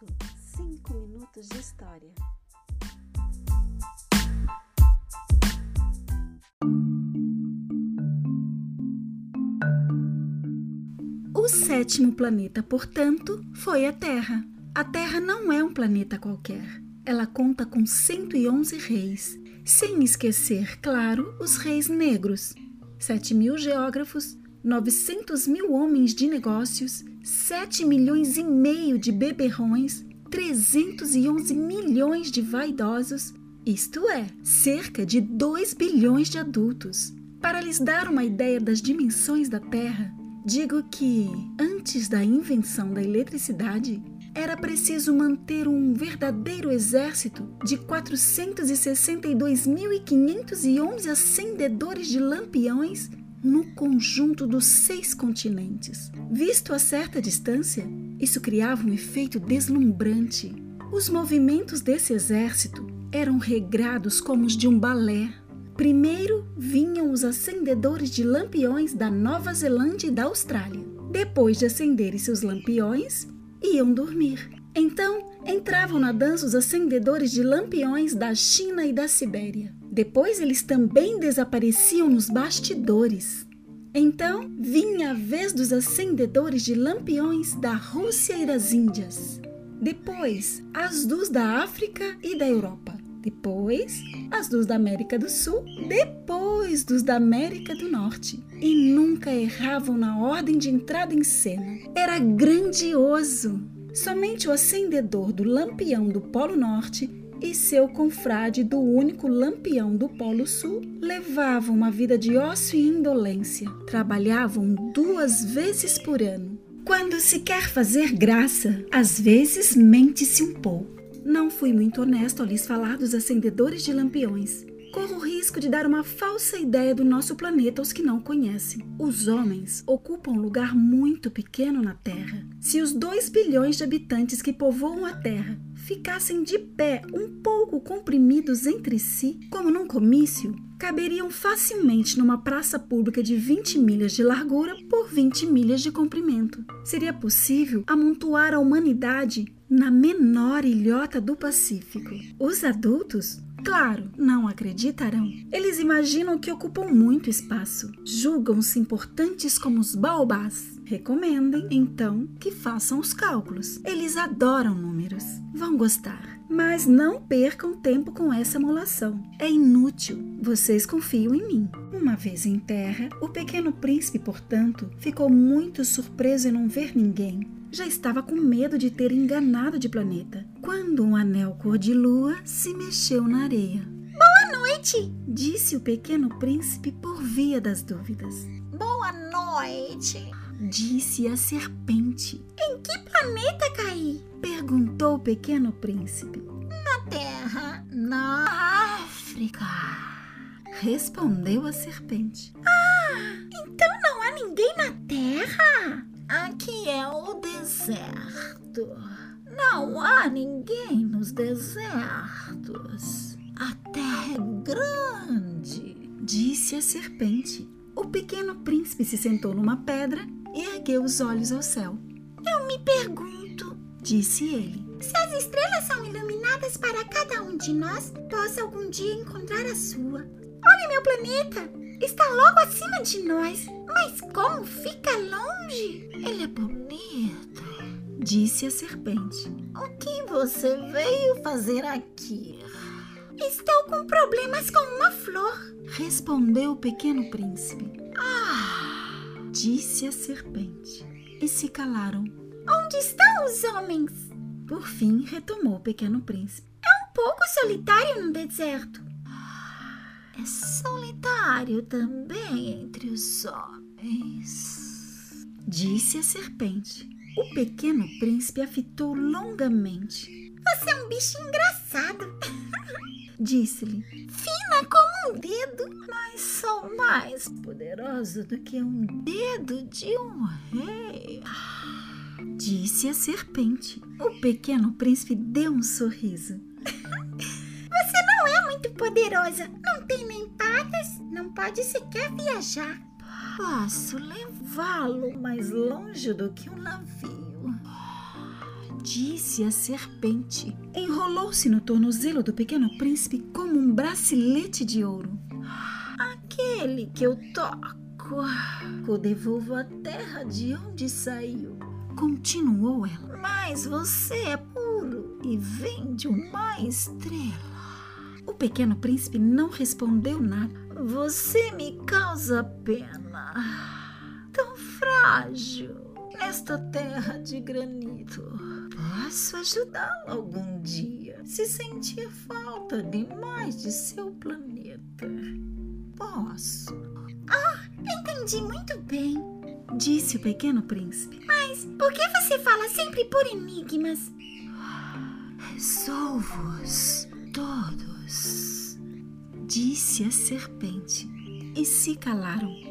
Minuto, 5 minutos de história. O sétimo planeta, portanto, foi a Terra. A Terra não é um planeta qualquer. Ela conta com 111 reis, sem esquecer, claro, os reis negros. 7 mil geógrafos, 900 mil homens de negócios, 7 milhões e meio de beberrões, 311 milhões de vaidosos, isto é, cerca de 2 bilhões de adultos. Para lhes dar uma ideia das dimensões da Terra, digo que, antes da invenção da eletricidade, era preciso manter um verdadeiro exército de 462.511 acendedores de lampiões no conjunto dos seis continentes. Visto a certa distância, isso criava um efeito deslumbrante. Os movimentos desse exército eram regrados como os de um balé. Primeiro vinham os acendedores de lampiões da Nova Zelândia e da Austrália. Depois de acenderem seus lampiões, iam dormir. Então entravam na dança os acendedores de lampiões da China e da Sibéria. Depois eles também desapareciam nos bastidores. Então vinha a vez dos acendedores de lampiões da Rússia e das Índias. Depois, as dos da África e da Europa. Depois, as dos da América do Sul. Depois, dos da América do Norte. E nunca erravam na ordem de entrada em cena. Era grandioso. Somente o acendedor do lampião do Polo Norte e seu confrade do único lampião do Polo Sul levavam uma vida de ócio e indolência. Trabalhavam duas vezes por ano. Quando se quer fazer graça, às vezes mente-se um pouco. Não fui muito honesto ao lhes falar dos acendedores de lampiões. Corro o risco de dar uma falsa ideia do nosso planeta aos que não conhecem. Os homens ocupam um lugar muito pequeno na Terra. Se os 2 bilhões de habitantes que povoam a Terra ficassem de pé um pouco comprimidos entre si, como num comício, caberiam facilmente numa praça pública de 20 milhas de largura por 20 milhas de comprimento. Seria possível amontoar a humanidade na menor ilhota do Pacífico. Os adultos Claro, não acreditarão. Eles imaginam que ocupam muito espaço. Julgam-se importantes como os baobás. Recomendem, então, que façam os cálculos. Eles adoram números. Vão gostar. Mas não percam tempo com essa molação. É inútil. Vocês confiam em mim. Uma vez em terra, o pequeno príncipe, portanto, ficou muito surpreso em não ver ninguém já estava com medo de ter enganado de planeta, quando um anel cor-de-lua se mexeu na areia. Boa noite! Disse o pequeno príncipe por via das dúvidas. Boa noite! Disse a serpente. Em que planeta caí? Perguntou o pequeno príncipe. Na Terra, na África. Respondeu a serpente. Ah, então não há ninguém na Terra? Aqui é o deserto. Não há ninguém nos desertos. A terra é grande, disse a serpente. O pequeno príncipe se sentou numa pedra e ergueu os olhos ao céu. Eu me pergunto, disse ele, se as estrelas são iluminadas para cada um de nós, possa algum dia encontrar a sua. Olhe meu planeta, está logo acima de nós, mas como fica longe? Ele é bonito, disse a serpente. O que você veio fazer aqui? Estou com problemas com uma flor, respondeu o pequeno príncipe. Ah, disse a serpente. E se calaram. Onde estão os homens? Por fim, retomou o pequeno príncipe. É um pouco solitário no deserto. É solitário também entre os homens, disse a serpente. O pequeno príncipe a fitou longamente. Você é um bicho engraçado, disse-lhe. Um dedo, mas sou mais poderosa do que um dedo de um rei, disse a serpente. O pequeno príncipe deu um sorriso. Você não é muito poderosa. Não tem nem patas, não pode sequer viajar. Posso levá-lo mais longe do que um navio, disse a serpente. Enrolou-se no tornozelo do pequeno príncipe como um bracelete de ouro. Aquele que eu toco, o devolvo à terra de onde saiu. Continuou ela. Mas você é puro e vem de uma estrela. O pequeno príncipe não respondeu nada. Você me causa pena. Tão frágil nesta terra de granito. Posso ajudá-lo algum dia se sentir falta demais de seu planeta. Posso. Ah, entendi muito bem, disse o pequeno príncipe. Mas por que você fala sempre por enigmas? Resolvo-os todos, disse a serpente, e se calaram.